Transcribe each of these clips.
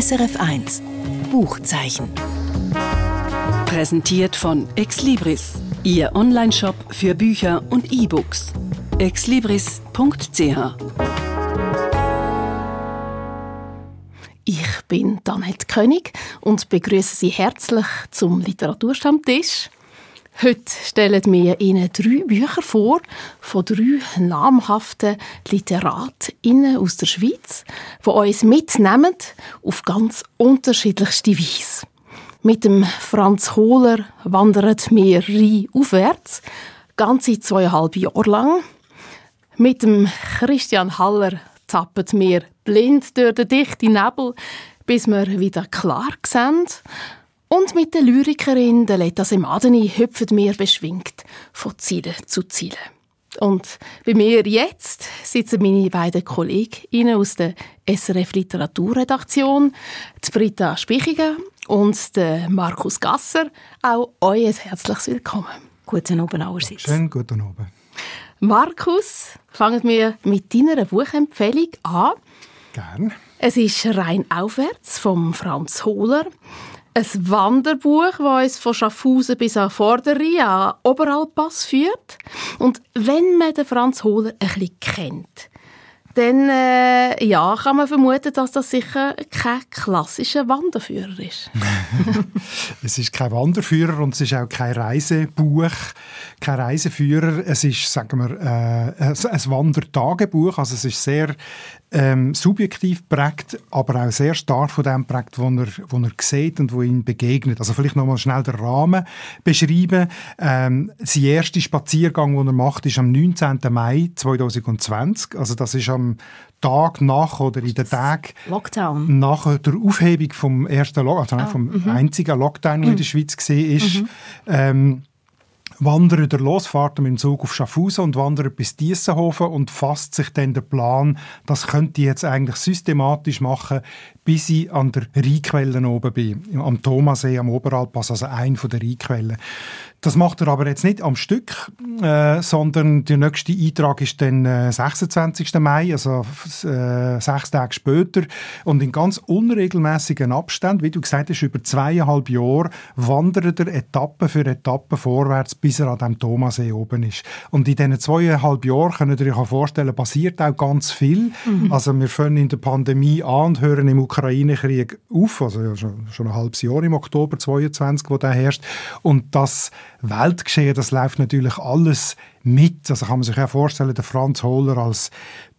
SRF 1 Buchzeichen. Präsentiert von Exlibris, Ihr Onlineshop für Bücher und E-Books. exlibris.ch Ich bin Danette König und begrüße Sie herzlich zum Literaturstammtisch. Heute stellen wir Ihnen drei Bücher vor von drei namhaften LiteratInnen aus der Schweiz, die uns mitnehmen auf ganz unterschiedlichste Weise. Mit dem Franz Hohler wandert wir Rhein aufwärts, ganze zweieinhalb Jahre lang. Mit dem Christian Haller zappen wir blind durch den dichten Nebel, bis wir wieder klar sehen. Und mit der Lyrikerin Letta Semadeni hüpfen wir beschwingt von Ziele zu Ziele. Und bei mir jetzt sitzen meine beiden Kolleginnen aus der SRF Literaturredaktion, die Britta Spichiger und der Markus Gasser. Auch euch ein herzliches Willkommen. Guten Abend allerseits. Schön, guten Abend. Markus, fangen wir mit deiner Buchempfehlung an. Gern. Es ist «Rein aufwärts» von Franz Hohler ein Wanderbuch, das uns von Schaffhausen bis an Vorderrhein an Oberalpass führt. Und wenn man den Franz Hohler ein bisschen kennt, dann äh, ja, kann man vermuten, dass das sicher kein klassischer Wanderführer ist. es ist kein Wanderführer und es ist auch kein Reisebuch, kein Reiseführer. Es ist, sagen wir, äh, ein Wandertagebuch. Also es ist sehr ähm, subjektiv prägt, aber auch sehr stark von dem prägt, wo er, wo er sieht und wo ihn begegnet. Also vielleicht nochmal schnell den Rahmen beschreiben. Ähm, sein erster Spaziergang, den er macht, ist am 19. Mai 2020. Also das ist am Tag nach oder in den Tagen Lockdown. nach der Aufhebung vom ersten Lockdown, also ah, vom mhm. einzigen Lockdown, der in der mhm. Schweiz gesehen ist. Mhm. Ähm, wandert er los, fährt mit dem Zug auf Schaffhausen und wandert bis Diessenhofen und fasst sich dann den Plan, das könnte ich jetzt eigentlich systematisch machen, bis ich an der Rheinquelle oben bin, am Thomasee, am Oberalpass, also ein von der Rheinquellen. Das macht er aber jetzt nicht am Stück, äh, sondern der nächste Eintrag ist dann äh, 26. Mai, also äh, sechs Tage später. Und in ganz unregelmäßigen Abständen, wie du gesagt hast, über zweieinhalb Jahre, wandert er Etappe für Etappe vorwärts, bis er an dem Thomasee oben ist. Und in diesen zweieinhalb Jahren, könnt ihr euch vorstellen, passiert auch ganz viel. Mhm. Also wir fangen in der Pandemie an und hören im Ukraine-Krieg auf, also schon, schon ein halbes Jahr im Oktober 22, wo der herrscht. Und das Weltgeschehen, das läuft natürlich alles mit. Also kann man sich ja vorstellen, der Franz Hohler als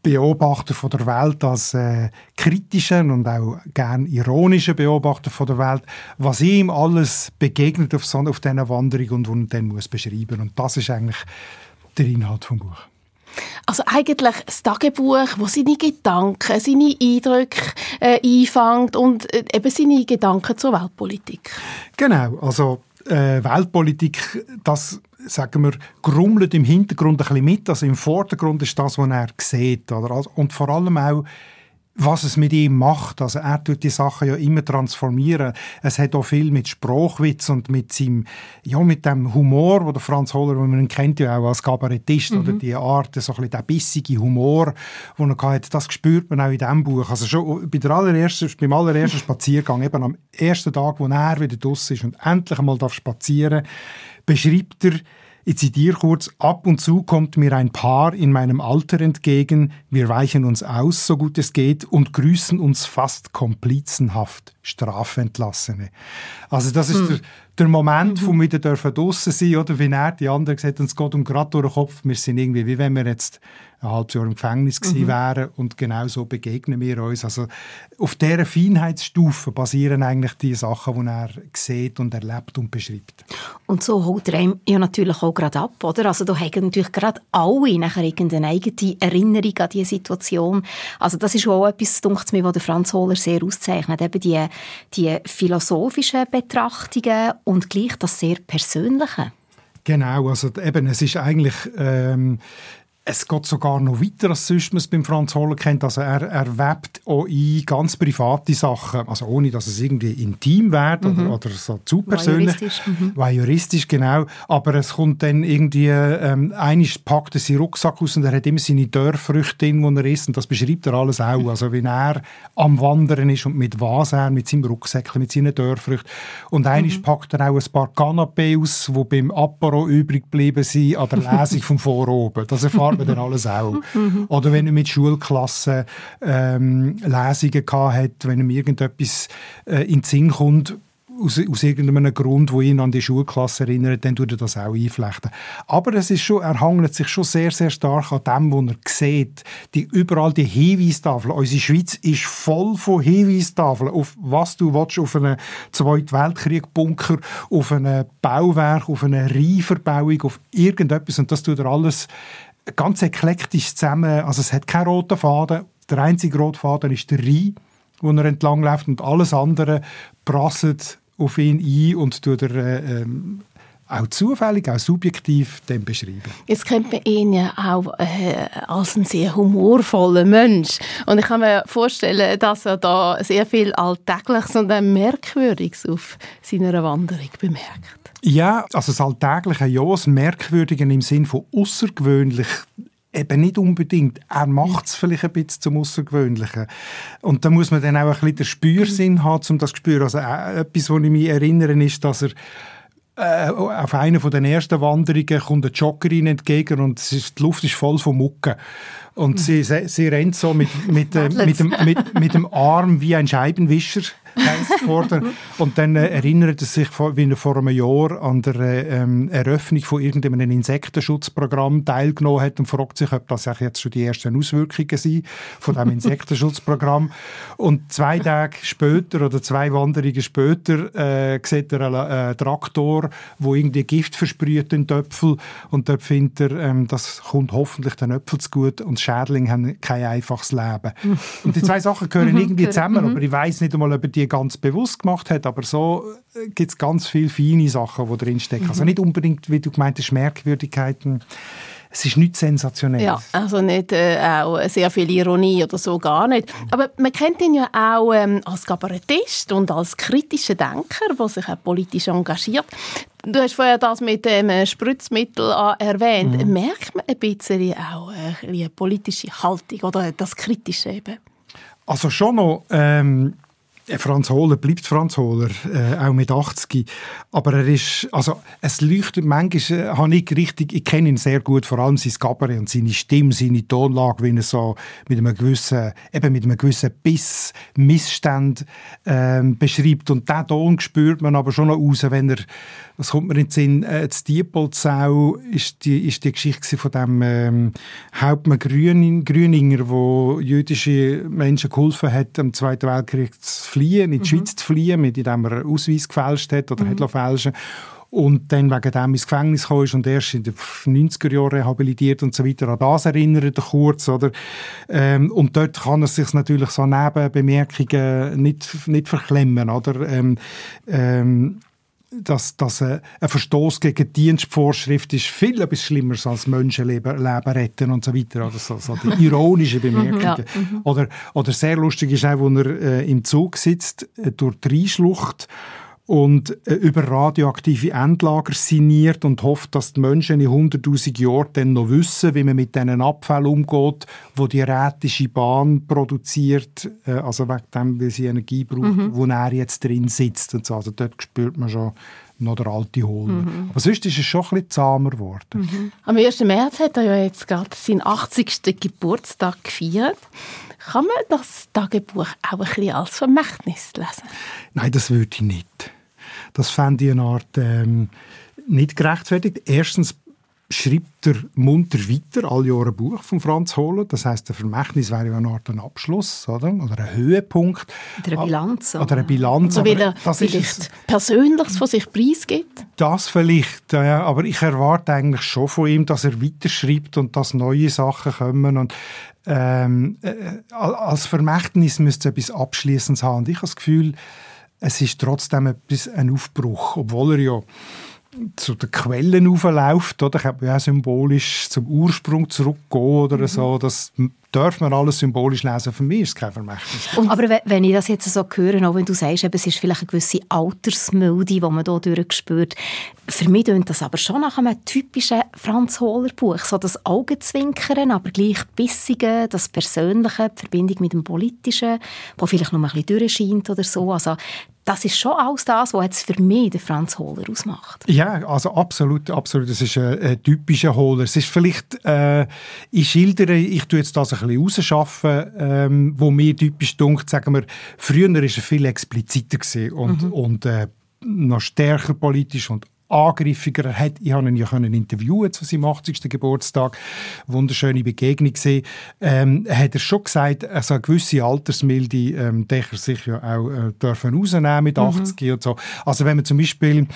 Beobachter von der Welt, als äh, kritischen und auch gern ironischen Beobachter von der Welt, was ihm alles begegnet auf, so, auf dieser Wanderung und wo er dann muss beschreiben. Und das ist eigentlich der Inhalt vom Buch. Also eigentlich das Tagebuch, wo seine Gedanken, seine Eindrücke äh, einfängt und äh, eben seine Gedanken zur Weltpolitik. Genau, also äh, Weltpolitik, das sagen wir, grummelt im Hintergrund ein bisschen mit. Also im Vordergrund ist das, was er sieht. Oder? Also, und vor allem auch was es mit ihm macht. Also er tut die Sachen ja immer transformieren. Es hat auch viel mit Sprachwitz und mit seinem, ja, mit dem Humor, wo der Franz Holler, den man kennt ja auch als Kabarettist, mhm. oder die Art, so ein bisschen der bissige Humor, den er hatte, das spürt man auch in diesem Buch. Also schon bei der allerersten, beim allerersten Spaziergang, eben am ersten Tag, wo er wieder draussen ist und endlich einmal spazieren darf, beschreibt er, ich zitiere kurz, ab und zu kommt mir ein Paar in meinem Alter entgegen, wir weichen uns aus, so gut es geht, und grüßen uns fast komplizenhaft, Strafentlassene. Also das ist hm. der, der Moment, mhm. wir wieder draussen sein oder wie er die anderen gesagt und es geht um gerade durch den Kopf, wir sind irgendwie, wie wenn wir jetzt ein halbes Jahr im Gefängnis gewesen mhm. wären und genau so begegnen wir uns. Also auf dieser Feinheitsstufe basieren eigentlich die Sachen, die er sieht und erlebt und beschreibt. Und so holt er ihm ja natürlich auch gerade ab, oder? Also da haben natürlich gerade alle nachher irgendeine eigene Erinnerung an diese Situation. Also das ist auch etwas, denkt mir, was der Franz Hohler sehr auszeichnet, eben die, die philosophischen Betrachtungen und gleich das sehr Persönliche. Genau, also eben, es ist eigentlich ähm, es geht sogar noch weiter, als sonst man es beim Franz Holler kennt. Also er, er webt auch ein ganz private Sachen, also ohne, dass es irgendwie intim wird mhm. oder, oder so zu persönlich. Juristisch. Mhm. juristisch, genau. Aber es kommt dann irgendwie, ähm, eines packt er seinen Rucksack aus und er hat immer seine Dörrfrüchte drin, die er isst und das beschreibt er alles auch. Also wenn er am Wandern ist und mit was er, mit seinem Rucksäckchen, mit seinen Dörrfrüchten. Und eines mhm. packt er auch ein paar Canapé aus, die beim Apero übrig geblieben sind an der Lesung vom Voroben. Das erfahrt man dann alles auch. Oder wenn er mit Schulklassen ähm, Lesungen hat, wenn ihm irgendetwas äh, in den Sinn kommt, aus, aus irgendeinem Grund, wo ihn an die Schulklasse erinnert, dann tut er das auch einflechten. Aber es ist schon, er hangelt sich schon sehr, sehr stark an dem, was er sieht. Die, überall die Hinweistafeln. Unsere Schweiz ist voll von Hinweistafeln, auf was du willst, auf einen Zweiten Weltkrieg-Bunker, auf ein Bauwerk, auf eine Rheinverbauung, auf irgendetwas. Und das tut er alles ganz eklektisch zusammen. Also es hat keinen roten Faden. Der einzige rote Faden ist der Rhein, wo er entlang läuft und alles andere prasselt auf ihn ein und tut er äh, ähm, auch zufällig, auch subjektiv dem beschreiben. Jetzt kennt man ihn ja auch äh, als einen sehr humorvollen Mensch. Und ich kann mir vorstellen, dass er da sehr viel Alltägliches und Merkwürdiges auf seiner Wanderung bemerkt. Ja, also das Alltägliche, ja, das Merkwürdige im Sinn von außergewöhnlich eben nicht unbedingt. Er macht es vielleicht ein bisschen zum Außergewöhnlichen. Und da muss man dann auch ein bisschen den Spürsinn haben, um das zu spüren. Also äh, etwas, was ich mich erinnere, ist, dass er äh, auf einer von den ersten Wanderungen kommt eine Joggerin entgegen und ist, die Luft ist voll von Mucken. Und sie, sie rennt so mit, mit, äh, mit, dem, mit, mit dem Arm wie ein Scheibenwischer. Und dann äh, erinnert er sich, wie er vor einem Jahr an der ähm, Eröffnung von irgendeinem Insektenschutzprogramm teilgenommen hat und fragt sich, ob das jetzt schon die ersten Auswirkungen sind von dem Insektenschutzprogramm. Und zwei Tage später oder zwei Wanderungen später äh, sieht er einen äh, Traktor, wo irgendwie Gift versprüht in Töpfel und dort findet er, ähm, das kommt hoffentlich den Äpfel zu gut und Schädlinge haben kein einfaches Leben. Und die zwei Sachen gehören irgendwie zusammen, aber ich weiß nicht einmal, ob er die ganz bewusst gemacht hat, aber so äh, gibt es ganz viele feine Sachen, die drinstecken. Also nicht unbedingt, wie du gemeint hast, Merkwürdigkeiten. Es ist nichts sensationell. Ja, also nicht äh, auch sehr viel Ironie oder so, gar nicht. Aber man kennt ihn ja auch ähm, als Kabarettist und als kritischer Denker, der sich auch politisch engagiert. Du hast vorher das mit dem äh, Spritzmittel erwähnt. Mhm. Merkt man ein bisschen auch äh, eine politische Haltung oder das Kritische eben? Also schon noch... Ähm äh, Franz Hohler bleibt Franz Hohler, äh, auch mit 80. Aber er ist, also es leuchtet manchmal, äh, habe ich richtig, ich kenne ihn sehr gut, vor allem sein Gabaret und seine Stimme, seine Tonlage, wie er so mit einem gewissen, eben mit einem gewissen Biss, Missstand äh, beschreibt. Und diesen Ton spürt man aber schon noch raus, wenn er was kommt mir in den Sinn? Äh, das Diepolzau ist die, ist die Geschichte von dem ähm, Hauptmann Grüning, Grüninger, wo jüdische Menschen geholfen hat, am Zweiten Weltkrieg zu fliehen, in die mhm. Schweiz zu fliehen, mit dem er Ausweis gefälscht hat oder mhm. hat fälschen und dann wegen dem ins Gefängnis ist und erst in den 90er Jahren rehabilitiert und so weiter. An das erinnert er kurz, oder? Ähm, und dort kann er sich natürlich so Nebenbemerkungen nicht, nicht verklemmen, oder? Ähm, ähm, dass, dass ein Verstoß gegen die Dienstvorschrift ist viel etwas Schlimmeres als Menschenleben Leben retten und so weiter. Oder so, so die ironische Bemerkungen. ja. mhm. oder, oder sehr lustig ist auch, wo er äh, im Zug sitzt, äh, durch die Rheinschlucht und äh, über radioaktive Endlager signiert und hofft, dass die Menschen in 100'000 Jahren dann noch wissen, wie man mit diesen Abfällen umgeht, wo die rätische Bahn produziert, äh, also wegen dem, weil sie Energie braucht, mhm. wo er jetzt drin sitzt und so. Also dort spürt man schon noch der alte Hohler. Mhm. Aber sonst ist es schon ein bisschen zahmer geworden. Mhm. Am 1. März hat er ja jetzt gerade seinen 80. Geburtstag gefeiert. Kann man das Tagebuch auch ein bisschen als Vermächtnis lesen? Nein, das würde ich nicht. Das fände ich eine Art ähm, nicht gerechtfertigt. Erstens schreibt er munter weiter, alle Jahre ein Buch von Franz Hohler. Das heißt, der Vermächtnis wäre ja eine Art ein Abschluss oder, oder ein Höhepunkt. Oder eine Bilanz. Oder, eine Bilanz. Oder weil er das vielleicht Persönliches von sich preisgibt. Das vielleicht, ja, aber ich erwarte eigentlich schon von ihm, dass er weiterschreibt und dass neue Sachen kommen. Und ähm, äh, als Vermächtnis müsste es etwas Abschließendes haben. Und ich habe das Gefühl, es ist trotzdem etwas, ein Aufbruch, obwohl er ja zu den Quellen aufläuft, oder? Kann man ja symbolisch zum Ursprung zurückgehen oder mhm. so. Das darf man alles symbolisch lesen. Für mich ist es kein Vermächtnis. Aber wenn ich das jetzt so höre, auch wenn du sagst, es ist vielleicht eine gewisse Altersmilde, die man hier durchspürt, für mich klingt das aber schon nach einem typischen Franz Hohler Buch. So das Augenzwinkern, aber gleich Bissige, das Persönliche, die Verbindung mit dem Politischen, wo vielleicht noch ein bisschen durchscheint oder so. Also das ist schon alles das, was jetzt für mich den Franz Hohler ausmacht. Ja, also absolut, absolut. Das ist ein, ein typischer Hohler. Es ist vielleicht, äh, ich schildere, ich tue jetzt das ein bisschen rausschaffen, ähm, wo mir typisch dunkt, sagen wir, früher war er viel expliziter und, mhm. und äh, noch stärker politisch und angriffiger. Er hat, ich habe ihn ja können interviewen zu seinem 80. Geburtstag. Wunderschöne Begegnung gesehen. Ähm, hat er schon gesagt, also eine gewisse Altersmilde ähm, er sich ja auch äh, dürfen rausnehmen mit 80 mhm. und so. Also wenn man zum Beispiel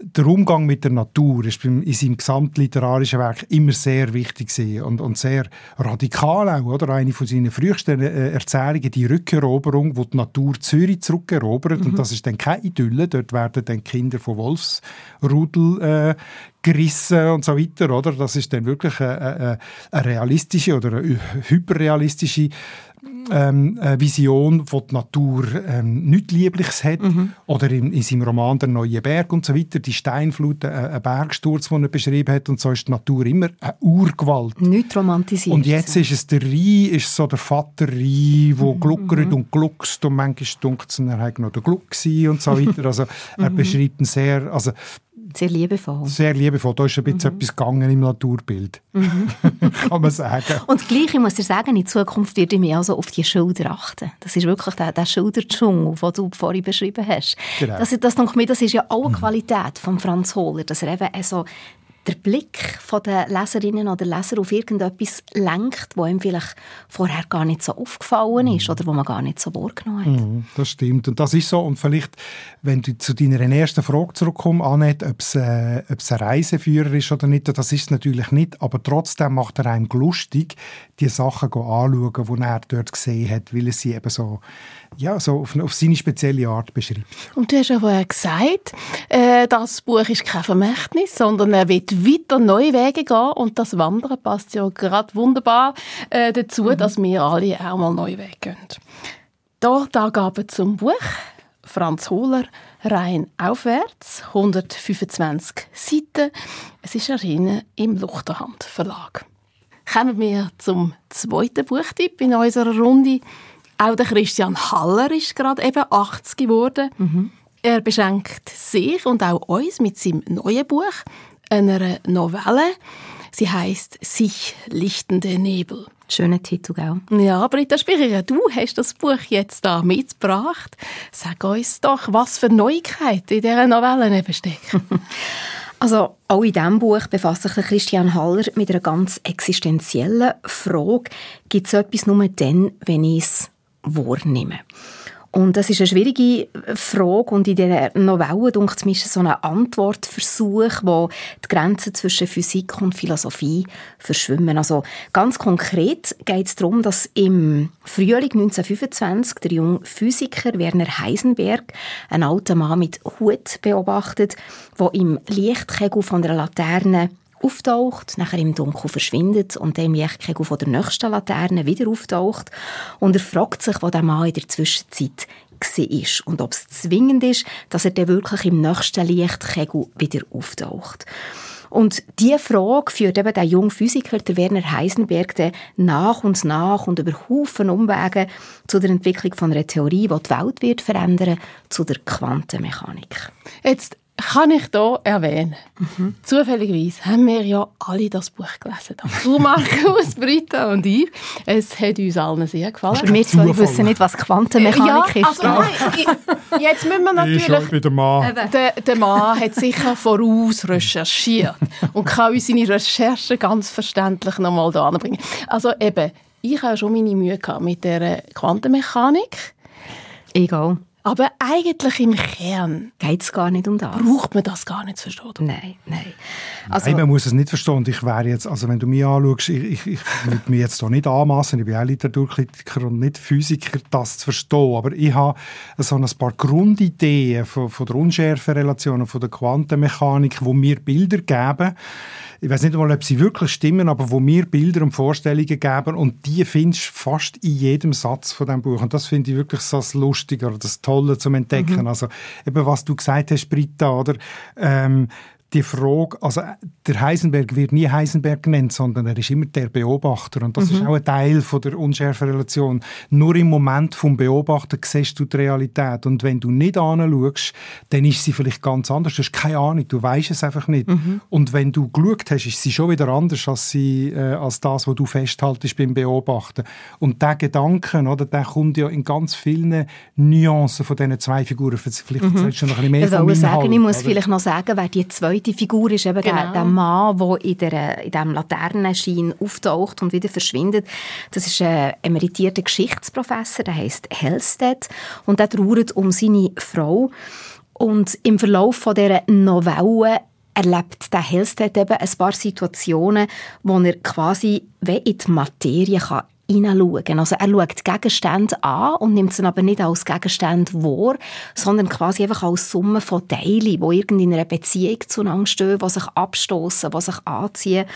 der Umgang mit der Natur ist in seinem gesamtliterarischen Werk immer sehr wichtig gewesen und, und sehr radikal auch, oder? Eine von seinen frühesten äh, Erzählungen, die Rückeroberung, wo die Natur Zürich zurückerobert mhm. und das ist dann keine Idylle. Dort werden dann Kinder von Wolfsrudel Rudel äh, gerissen und so weiter, oder? Das ist dann wirklich eine, eine, realistische oder eine hyperrealistische ähm, eine Vision, wo die Natur ähm, nichts Liebliches hat. Mhm. Oder in, in, seinem Roman «Der neue Berg» und so weiter, die Steinflut, äh, ein Bergsturz, den er beschrieben hat. Und so ist die Natur immer eine Urgewalt. Nicht romantisiert. Und jetzt ist es der Rhein, ist so der Vater Rhein, der mhm. gluckert mhm. und gluckst und manchmal dunkt es, er hat noch der Gluck und so weiter. Also er mhm. beschreibt ihn sehr, also sehr liebevoll. Sehr liebevoll. Da ist ein bisschen mhm. etwas gegangen im Naturbild. Mhm. Kann man sagen. Und das Gleiche muss ich sagen, in Zukunft werde ich mich also auf die Schulter achten. Das ist wirklich der, der Schulterdschungel, den du vorhin beschrieben hast. Genau. Das, das, das ist ja auch eine mhm. Qualität von Franz Hohler, dass er eben also der Blick der Leserinnen oder Leser auf irgendetwas lenkt, wo ihm vielleicht vorher gar nicht so aufgefallen ist mhm. oder wo man gar nicht so wahrgenommen hat. Mhm, das stimmt und das ist so und vielleicht, wenn du zu deiner ersten Frage zurückkommst, Annette, ob es, äh, ob es ein Reiseführer ist oder nicht, das ist es natürlich nicht, aber trotzdem macht er einem lustig, die Sachen anschauen, die er dort gesehen hat, weil er sie eben so ja, so auf, auf, seine spezielle Art beschreibt. Und du hast ja vorher gesagt, äh, das Buch ist kein Vermächtnis, sondern er wird weiter neue Wege gehen und das Wandern passt ja gerade wunderbar äh, dazu, mhm. dass wir alle auch mal neue Wege gehen. Da die Angaben zum Buch. Franz Hohler, rein aufwärts, 125 Seiten. Es ist erschienen im Luchterhand Verlag. Kommen wir zum zweiten Buchtipp in unserer Runde. Auch der Christian Haller ist gerade eben 80 geworden. Mhm. Er beschenkt sich und auch uns mit seinem neuen Buch, einer Novelle. Sie heißt Sich lichtende Nebel. Schöner Titel, gell? Ja, Britta Spicher, du hast das Buch jetzt da mitgebracht. Sag uns doch, was für Neuigkeiten in dieser Novelle stecken. Also auch in diesem Buch befasst sich Christian Haller mit einer ganz existenziellen Frage. Gibt es etwas nur dann, wenn ich es wahrnehmen. Und das ist eine schwierige Frage und in dieser Novelle denkt es mir so ein Antwortversuch, wo die Grenzen zwischen Physik und Philosophie verschwimmen. Also ganz konkret geht es darum, dass im Frühling 1925 der junge Physiker Werner Heisenberg einen alten Mann mit Hut beobachtet, der im Lichtkegel von der Laterne auftaucht, nachher im Dunkel verschwindet und dann im Lichtkegel von der nächsten Laterne wieder auftaucht. Und er fragt sich, was der Mann in der Zwischenzeit war und ob es zwingend ist, dass er dann wirklich im nächsten Lichtkegel wieder auftaucht. Und diese Frage führt eben der junge Physiker, der Werner Heisenberg, nach und nach und über Haufen Umwege zu der Entwicklung von einer Theorie, die die Welt wird verändern, zu der Quantenmechanik. Jetzt kann ich hier erwähnen. Mhm. Zufälligerweise haben wir ja alle das Buch gelesen. Du, Markus, Britta und ich. Es hat uns allen sehr gefallen. Aber wir zwei wissen nicht, was Quantenmechanik ja, ist. Also, nein, jetzt müssen wir natürlich... Ich der Mann. Der, der Mann hat sicher voraus recherchiert und kann uns seine Recherchen ganz verständlich nochmal da anbringen. Also eben, ich habe schon meine Mühe gehabt mit der Quantenmechanik. Egal. Aber eigentlich im Kern geht es gar nicht um das. Braucht man das gar nicht zu verstehen? Nein, nein. Also, nein, man muss es nicht verstehen. Und ich wäre jetzt, also wenn du mich anschaust, ich, ich, ich würde mich jetzt hier nicht anmassen, ich bin auch Literaturkritiker und nicht Physiker, das zu verstehen. Aber ich habe so ein paar Grundideen von, von der Unschärferelation, von der Quantenmechanik, wo mir Bilder geben, ich weiß nicht mal, ob sie wirklich stimmen, aber wo mir Bilder und Vorstellungen geben und die findest du fast in jedem Satz von dem Buch und das finde ich wirklich so das Lustige oder das Tolle zum Entdecken. Mhm. Also eben was du gesagt hast, Britta, oder ähm, die Frage, also der Heisenberg wird nie Heisenberg genannt, sondern er ist immer der Beobachter und das mhm. ist auch ein Teil von der Unschärferelation. Nur im Moment vom Beobachter siehst du die Realität und wenn du nicht anschaust, dann ist sie vielleicht ganz anders. Du hast keine Ahnung, du weißt es einfach nicht. Mhm. Und wenn du geschaut hast, ist sie schon wieder anders als, sie, äh, als das, was du festhaltest beim Beobachten. Und der Gedanken, oder, der kommt ja in ganz vielen Nuancen von diesen zwei Figuren. Vielleicht mhm. erzählst du noch ein bisschen mehr ich von sagen, Ich muss oder? vielleicht noch sagen, wer die zweite zweite Figur ist eben genau. der, der Mann, der in, der, in diesem Laternenschein auftaucht und wieder verschwindet. Das ist ein emeritierter Geschichtsprofessor, der heißt Hellstedt und der trauert um seine Frau. Und im Verlauf von dieser Novelle erlebt der Hellstedt eben ein paar Situationen, wo er quasi wie in die Materie kann hineinschauen. Also er schaut Gegenstände an und nimmt sie aber nicht als Gegenstände wahr, sondern quasi einfach als Summe von Teilen, die irgendwie in einer Beziehung zueinander stehen, die sich abstoßen, die sich anziehen.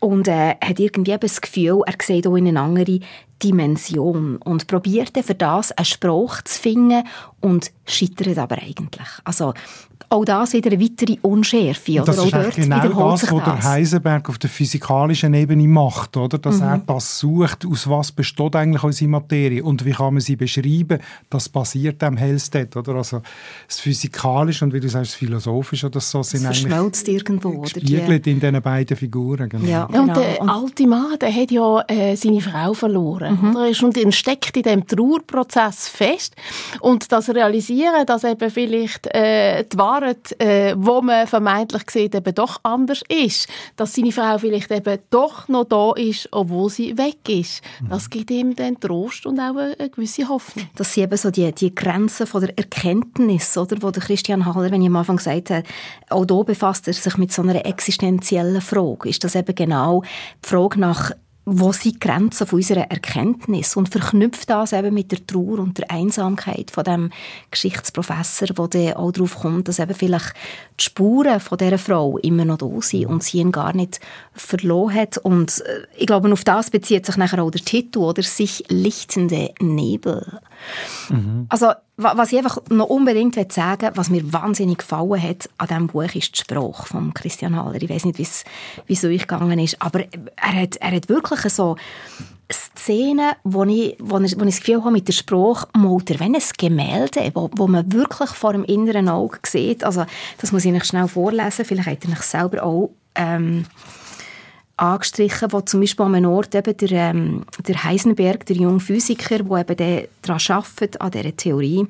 Und äh, hat irgendwie das Gefühl, er sieht auch in eine andere Dimension und probiert für das einen Spruch zu finden und scheitert aber eigentlich. Also auch das wieder eine weitere Unschärfe. Oder? Das ist dort genau das, was der Heisenberg auf der physikalischen Ebene macht, oder? dass mhm. er das sucht, aus was besteht eigentlich unsere Materie und wie kann man sie beschreiben, das basiert am Hellstedt. Oder? Also das Physikalische und wie du sagst, das Philosophische oder so sind das eigentlich irgendwo, gespiegelt in diesen beiden Figuren. Genau. Ja, genau. Und der alte Mann, der hat ja äh, seine Frau verloren. Mhm. Oder? Und er steckt in diesem Trauerprozess fest und Realisieren, dass eben vielleicht äh, die Wahrheit äh, wo man vermeintlich sieht, eben doch anders ist. Dass seine Frau vielleicht eben doch noch da ist, obwohl sie weg ist. Das gibt ihm dann Trost und auch eine, eine gewisse Hoffnung. Das sind eben so die, die Grenzen von der Erkenntnis, oder, wo der Christian Haller, wenn ich am Anfang gesagt habe, auch hier befasst er sich mit so einer existenziellen Frage. Ist das eben genau die Frage nach wo sind die Grenzen von unserer Erkenntnis und verknüpft das eben mit der Trauer und der Einsamkeit von dem Geschichtsprofessor, wo der auch darauf kommt, dass eben vielleicht die Spuren von dieser Frau immer noch da sind und sie ihn gar nicht verloren hat und äh, ich glaube, auf das bezieht sich nachher auch der Titel, oder «Sich lichtende Nebel». Mhm. Also was ich einfach noch unbedingt sagen will, was mir wahnsinnig gefallen hat an diesem Buch, ist die Sprache von Christian Haller. Ich weiß nicht, wie es euch gegangen ist, aber er hat, er hat wirklich so Szenen, wo ich, wo ich, wo ich das Gefühl habe, mit der Sprache malt er wenn ein Gemälde, wo, wo man wirklich vor dem inneren Auge sieht. Also, das muss ich euch schnell vorlesen. Vielleicht habt ihr euch selber auch ähm, angestrichen, wo zum Beispiel an einem Ort eben der, ähm, der Heisenberg, der junge Physiker, der eben daran arbeitet, an dieser Theorie,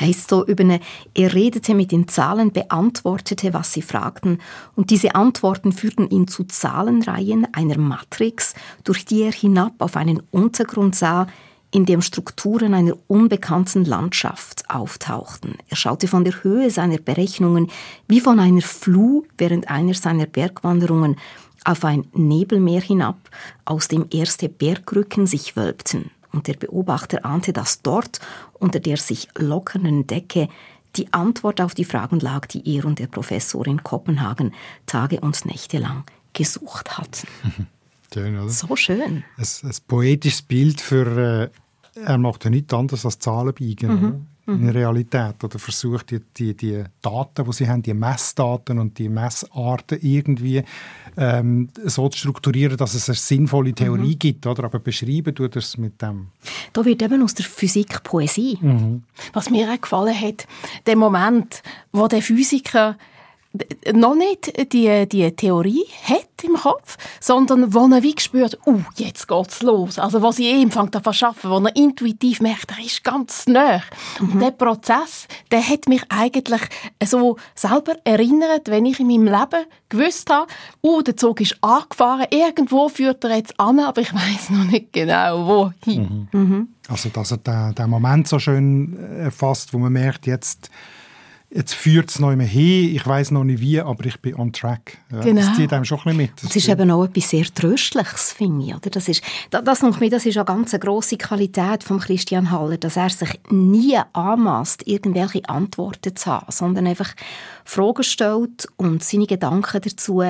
heißt so über eine, er redete mit den Zahlen, beantwortete, was sie fragten, und diese Antworten führten ihn zu Zahlenreihen einer Matrix, durch die er hinab auf einen Untergrund sah, in dem Strukturen einer unbekannten Landschaft auftauchten. Er schaute von der Höhe seiner Berechnungen wie von einer Fluh während einer seiner Bergwanderungen auf ein Nebelmeer hinab, aus dem erste Bergrücken sich wölbten. Und der Beobachter ahnte, dass dort, unter der sich lockernden Decke, die Antwort auf die Fragen lag, die er und der Professor in Kopenhagen Tage und Nächte lang gesucht hatten. Schön, oder? So schön. Ein, ein poetisches Bild für, äh, er macht ja nichts anderes als Zahlen biegen. Mhm in der Realität oder versucht die, die, die Daten, die sie haben, die Messdaten und die Messarten irgendwie ähm, so zu strukturieren, dass es eine sinnvolle Theorie mhm. gibt, oder? aber beschreiben tut es mit dem. Da wird eben aus der Physik Poesie. Mhm. Was mir auch gefallen hat, der Moment, wo der Physiker noch nicht die, die Theorie hat im Kopf, sondern wo er wie spürt, uh, jetzt geht's los. Also wo sie eh anfängt zu arbeiten, wo er intuitiv merkt, er ist ganz nah. Mhm. Und der Prozess, der hat mich eigentlich so selber erinnert, wenn ich in meinem Leben gewusst habe, uh, der Zug ist angefahren, irgendwo führt er jetzt an, aber ich weiß noch nicht genau, wohin. Mhm. Mhm. Also dass er den, den Moment so schön erfasst, wo man merkt, jetzt jetzt führt es noch immer hin, ich weiß noch nicht wie, aber ich bin on track. Ja, genau. Das zieht einem schon ein bisschen mit. Das, ist eben auch etwas sehr Tröstliches, finde ich. Oder? Das, ist, das, das, das ist eine ganz grosse Qualität von Christian Haller, dass er sich nie anmaßt, irgendwelche Antworten zu haben, sondern einfach Fragen stellt und seine Gedanken dazu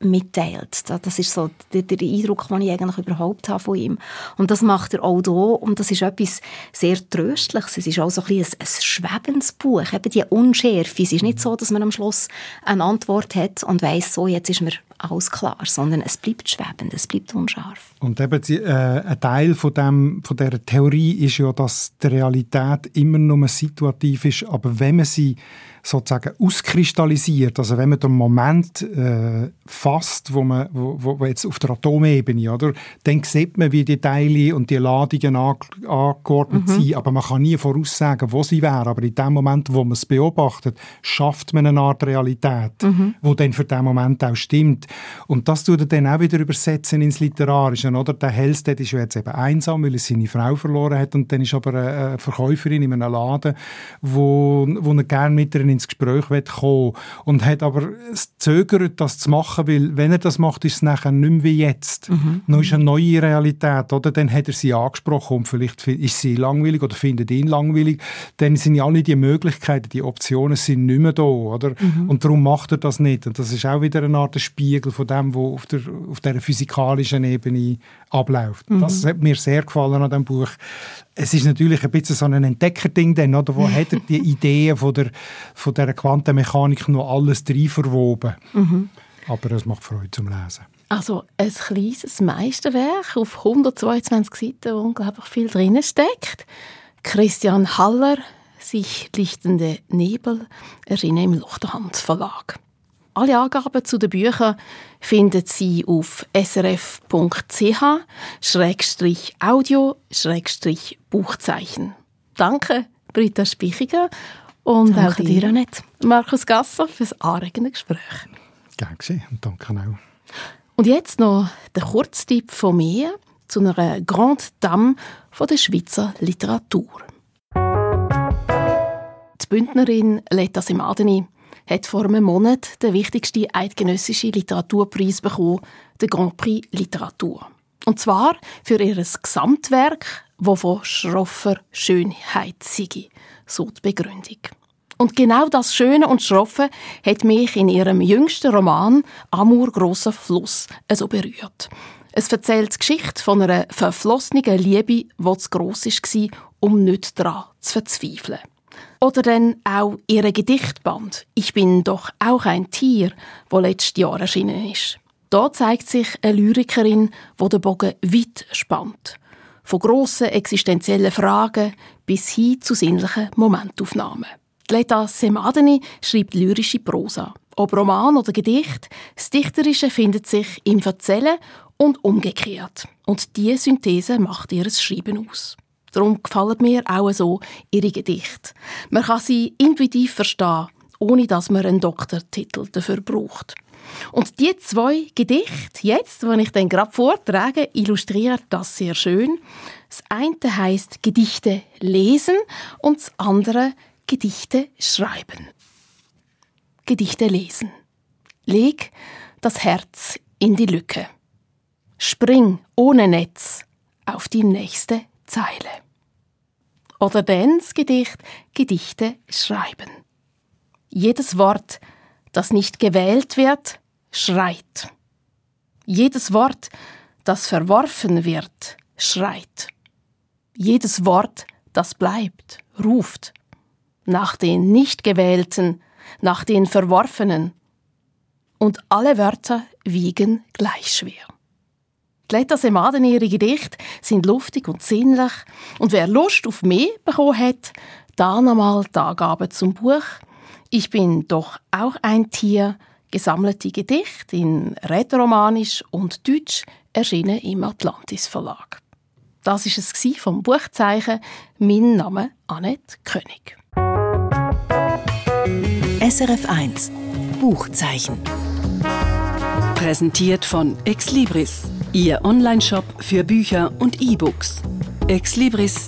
mitteilt. Das ist so der, der, Eindruck, den ich eigentlich überhaupt habe von ihm. Und das macht er auch hier und das ist etwas sehr Tröstliches. Es ist auch so ein, ein, ein schwebendes Buch, eben die Unschärfe. Es ist nicht so, dass man am Schluss eine Antwort hat und weiß so, jetzt ist mir alles klar, sondern es bleibt schwebend, es bleibt unscharf. Und eben die, äh, ein Teil von, dem, von dieser Theorie ist ja, dass die Realität immer nur situativ ist, aber wenn man sie sozusagen auskristallisiert, also wenn man den Moment äh, fasst, wo man wo, wo jetzt auf der Atomebene, oder, dann sieht man, wie die Teile und die Ladungen angeordnet mhm. sind, aber man kann nie voraussagen, wo sie wären. Aber in dem Moment, wo man es beobachtet, schafft man eine Art Realität, mhm. wo dann für den Moment auch stimmt. Und das tut er dann auch wieder übersetzen ins Literarische, oder? Der Hellstedt ist ja jetzt eben einsam, weil er seine Frau verloren hat und dann ist aber eine Verkäuferin in einem Laden, wo, wo er gerne mit ihr ins Gespräch kommen und hat aber zögert, das zu machen, weil wenn er das macht, ist es nachher nicht mehr wie jetzt. Mhm. Noch ist eine neue Realität, oder? Dann hat er sie angesprochen und vielleicht ist sie langweilig oder findet ihn langweilig. Dann sind ja alle die Möglichkeiten, die Optionen sind nicht mehr da, oder? Mhm. Und darum macht er das nicht. Und das ist auch wieder eine Art Spiegel von dem, was auf der, auf der physikalischen Ebene abläuft. Mhm. Das hat mir sehr gefallen an dem Buch es ist natürlich ein bisschen so ein Entdeckerding dann, oder? Wo hat er die Ideen von der, von der Quantenmechanik noch alles drin verwoben? Mhm. Aber es macht Freude zum Lesen. Also ein kleines Meisterwerk auf 122 Seiten, wo unglaublich viel drin steckt. Christian Haller, sich lichtende Nebel, erschienen im Luchterhand Verlag. Alle Angaben zu den Büchern finden Sie auf srf.ch-audio-buchzeichen. Danke, Britta Spichiger. Und danke auch dir, Annette. Markus Gasser, für das anregende Gespräch. Gerne geschehen und danke auch. Und jetzt noch der Kurztipp von mir zu einer Grande Dame von der Schweizer Literatur. Die Bündnerin Letta Semadeni hat vor einem Monat den wichtigsten eidgenössischen Literaturpreis bekommen, den Grand Prix Literatur. Und zwar für ihr Gesamtwerk, wo von schroffer Schönheit sei, so die Begründung. Und genau das Schöne und Schroffe hat mich in ihrem jüngsten Roman Amur grosser Fluss so berührt. Es erzählt die Geschichte von einer verflossenen Liebe, die zu gross war, um nicht daran zu verzweifeln. Oder dann auch ihre Gedichtband «Ich bin doch auch ein Tier», wo letztes Jahr erschienen ist. Da zeigt sich eine Lyrikerin, wo der Bogen weit spannt. Von grossen existenziellen Fragen bis hin zu sinnlichen Momentaufnahmen. Leta Semadeni schreibt lyrische Prosa. Ob Roman oder Gedicht, das Dichterische findet sich im Verzählen und umgekehrt. Und diese Synthese macht ihr Schreiben aus. Darum gefallen mir auch so ihre Gedichte. Man kann sie intuitiv verstehen, ohne dass man einen Doktortitel dafür braucht. Und die zwei Gedichte, jetzt, die ich dann gerade vortrage, illustrieren das sehr schön. Das eine heißt Gedichte lesen und das andere Gedichte schreiben. Gedichte lesen. Leg das Herz in die Lücke. Spring ohne Netz auf die nächste Zeile. Oder dann das Gedicht Gedichte schreiben. Jedes Wort, das nicht gewählt wird, schreit. Jedes Wort, das verworfen wird, schreit. Jedes Wort, das bleibt, ruft. Nach den nicht gewählten, nach den verworfenen. Und alle Wörter wiegen gleich schwer. Die Letta Semaden, ihre Gedichte, sind luftig und sinnlich. Und wer Lust auf mehr bekommen hat, da nochmal die Angaben zum Buch Ich bin doch auch ein Tier, gesammelte Gedichte in Rätoromanisch und Deutsch erschienen im Atlantis Verlag. Das ist es vom Buchzeichen Mein Name Annette König. SRF 1 Buchzeichen. Präsentiert von Exlibris, Ihr Onlineshop für Bücher und E-Books. exlibris.ch